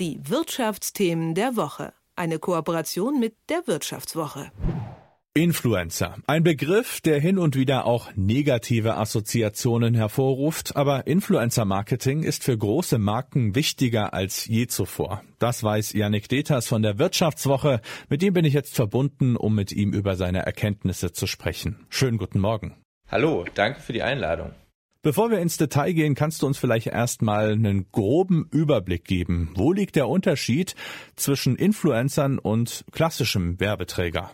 Die Wirtschaftsthemen der Woche. Eine Kooperation mit der Wirtschaftswoche. Influencer. Ein Begriff, der hin und wieder auch negative Assoziationen hervorruft, aber Influencer-Marketing ist für große Marken wichtiger als je zuvor. Das weiß Yannick Deters von der Wirtschaftswoche. Mit ihm bin ich jetzt verbunden, um mit ihm über seine Erkenntnisse zu sprechen. Schönen guten Morgen. Hallo, danke für die Einladung. Bevor wir ins Detail gehen, kannst du uns vielleicht erstmal einen groben Überblick geben. Wo liegt der Unterschied zwischen Influencern und klassischem Werbeträger?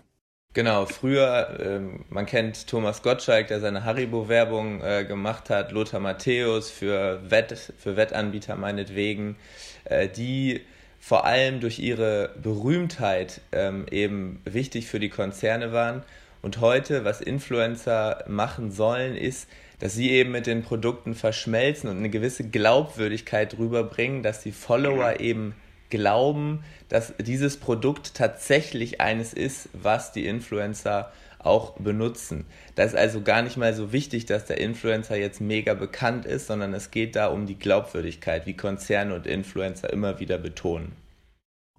Genau, früher, ähm, man kennt Thomas Gottschalk, der seine Haribo-Werbung äh, gemacht hat, Lothar Matthäus für, Wett, für Wettanbieter meinetwegen, äh, die vor allem durch ihre Berühmtheit ähm, eben wichtig für die Konzerne waren. Und heute, was Influencer machen sollen, ist, dass sie eben mit den Produkten verschmelzen und eine gewisse Glaubwürdigkeit rüberbringen, dass die Follower eben glauben, dass dieses Produkt tatsächlich eines ist, was die Influencer auch benutzen. Das ist also gar nicht mal so wichtig, dass der Influencer jetzt mega bekannt ist, sondern es geht da um die Glaubwürdigkeit, wie Konzerne und Influencer immer wieder betonen.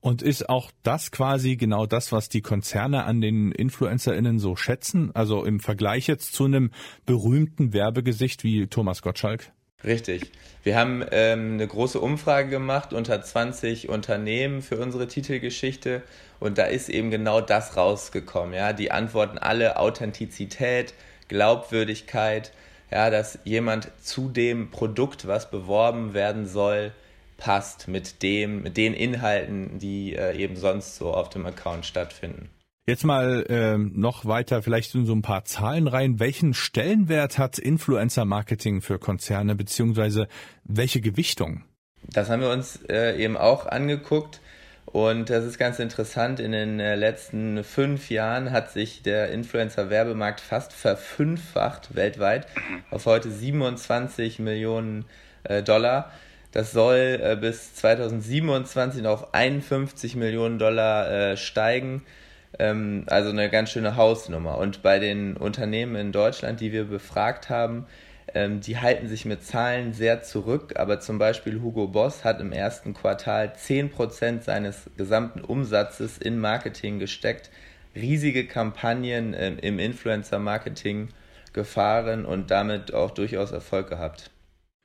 Und ist auch das quasi genau das, was die Konzerne an den InfluencerInnen so schätzen? Also im Vergleich jetzt zu einem berühmten Werbegesicht wie Thomas Gottschalk? Richtig. Wir haben ähm, eine große Umfrage gemacht unter 20 Unternehmen für unsere Titelgeschichte und da ist eben genau das rausgekommen. Ja, die antworten alle Authentizität, Glaubwürdigkeit, ja, dass jemand zu dem Produkt, was beworben werden soll, passt mit dem, mit den Inhalten, die äh, eben sonst so auf dem Account stattfinden. Jetzt mal äh, noch weiter, vielleicht in so ein paar Zahlen rein. Welchen Stellenwert hat Influencer-Marketing für Konzerne, beziehungsweise welche Gewichtung? Das haben wir uns äh, eben auch angeguckt. Und das ist ganz interessant. In den äh, letzten fünf Jahren hat sich der Influencer-Werbemarkt fast verfünffacht weltweit auf heute 27 Millionen äh, Dollar. Das soll äh, bis 2027 noch auf 51 Millionen Dollar äh, steigen. Ähm, also eine ganz schöne Hausnummer. Und bei den Unternehmen in Deutschland, die wir befragt haben, ähm, die halten sich mit Zahlen sehr zurück. Aber zum Beispiel Hugo Boss hat im ersten Quartal 10% seines gesamten Umsatzes in Marketing gesteckt. Riesige Kampagnen ähm, im Influencer-Marketing gefahren und damit auch durchaus Erfolg gehabt.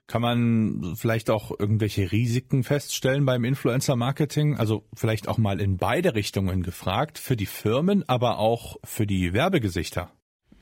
Kann man vielleicht auch irgendwelche Risiken feststellen beim Influencer-Marketing? Also vielleicht auch mal in beide Richtungen gefragt, für die Firmen, aber auch für die Werbegesichter.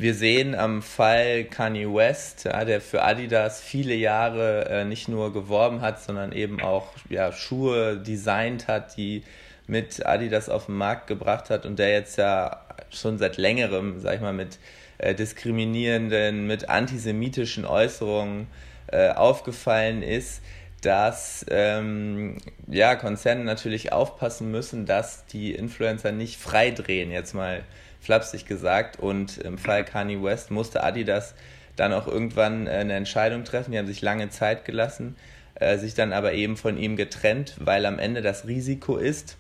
Wir sehen am Fall Kanye West, ja, der für Adidas viele Jahre äh, nicht nur geworben hat, sondern eben auch ja, Schuhe designt hat, die mit Adidas auf den Markt gebracht hat und der jetzt ja schon seit längerem, sag ich mal, mit äh, diskriminierenden, mit antisemitischen Äußerungen äh, aufgefallen ist, dass ähm, ja, Konzerne natürlich aufpassen müssen, dass die Influencer nicht freidrehen, jetzt mal flapsig gesagt. Und im Fall Kanye West musste Adidas dann auch irgendwann äh, eine Entscheidung treffen. Die haben sich lange Zeit gelassen, äh, sich dann aber eben von ihm getrennt, weil am Ende das Risiko ist,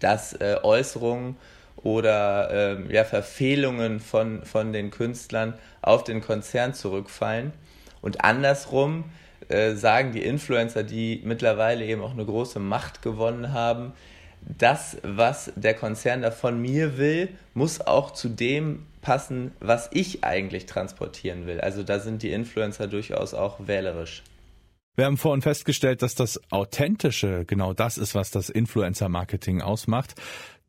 dass äh, Äußerungen oder ähm, ja, Verfehlungen von, von den Künstlern auf den Konzern zurückfallen. Und andersrum äh, sagen die Influencer, die mittlerweile eben auch eine große Macht gewonnen haben, das, was der Konzern da von mir will, muss auch zu dem passen, was ich eigentlich transportieren will. Also da sind die Influencer durchaus auch wählerisch. Wir haben vorhin festgestellt, dass das Authentische genau das ist, was das Influencer-Marketing ausmacht.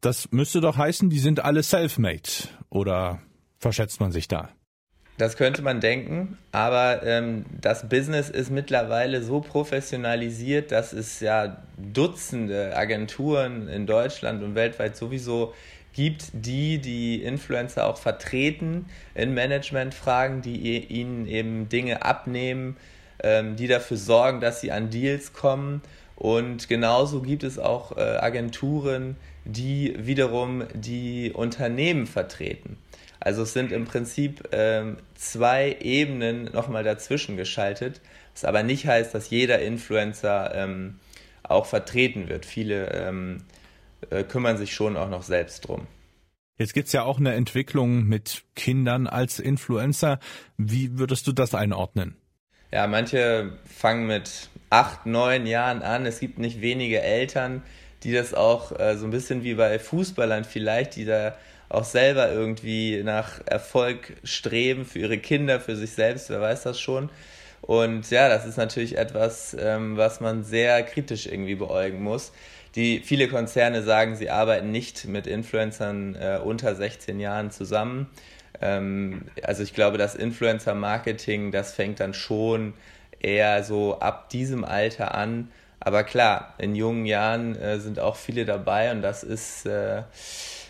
Das müsste doch heißen, die sind alle self-made. Oder verschätzt man sich da? Das könnte man denken, aber ähm, das Business ist mittlerweile so professionalisiert, dass es ja Dutzende Agenturen in Deutschland und weltweit sowieso gibt, die die Influencer auch vertreten in Managementfragen, die ihnen eben Dinge abnehmen, ähm, die dafür sorgen, dass sie an Deals kommen. Und genauso gibt es auch äh, Agenturen, die wiederum die Unternehmen vertreten. Also es sind im Prinzip ähm, zwei Ebenen nochmal dazwischen geschaltet, was aber nicht heißt, dass jeder Influencer ähm, auch vertreten wird. Viele ähm, äh, kümmern sich schon auch noch selbst drum. Jetzt gibt's ja auch eine Entwicklung mit Kindern als Influencer. Wie würdest du das einordnen? Ja, manche fangen mit acht, neun Jahren an. Es gibt nicht wenige Eltern, die das auch äh, so ein bisschen wie bei Fußballern vielleicht, die da auch selber irgendwie nach Erfolg streben für ihre Kinder, für sich selbst, wer weiß das schon. Und ja, das ist natürlich etwas, ähm, was man sehr kritisch irgendwie beäugen muss. Die viele Konzerne sagen, sie arbeiten nicht mit Influencern äh, unter 16 Jahren zusammen. Ähm, also ich glaube, das Influencer-Marketing, das fängt dann schon eher so ab diesem Alter an. Aber klar, in jungen Jahren äh, sind auch viele dabei und das ist äh,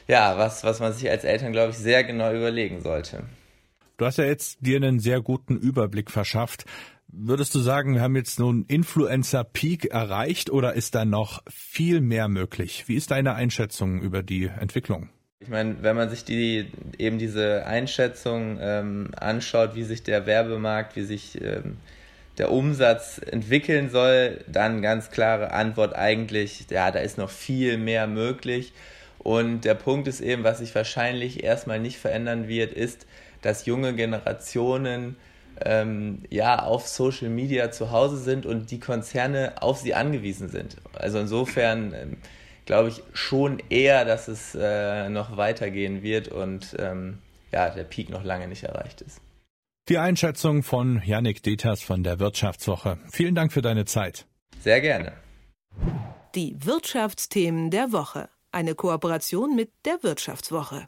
ja was, was man sich als Eltern, glaube ich, sehr genau überlegen sollte. Du hast ja jetzt dir einen sehr guten Überblick verschafft. Würdest du sagen, wir haben jetzt nun Influencer-Peak erreicht oder ist da noch viel mehr möglich? Wie ist deine Einschätzung über die Entwicklung? Ich meine, wenn man sich die eben diese Einschätzung ähm, anschaut, wie sich der Werbemarkt, wie sich ähm, der Umsatz entwickeln soll, dann ganz klare Antwort eigentlich, ja, da ist noch viel mehr möglich. Und der Punkt ist eben, was sich wahrscheinlich erstmal nicht verändern wird, ist, dass junge Generationen ähm, ja auf Social Media zu Hause sind und die Konzerne auf sie angewiesen sind. Also insofern ähm, glaube ich schon eher, dass es äh, noch weitergehen wird und ähm, ja, der Peak noch lange nicht erreicht ist. Die Einschätzung von Yannick Deters von der Wirtschaftswoche. Vielen Dank für deine Zeit. Sehr gerne. Die Wirtschaftsthemen der Woche. Eine Kooperation mit der Wirtschaftswoche.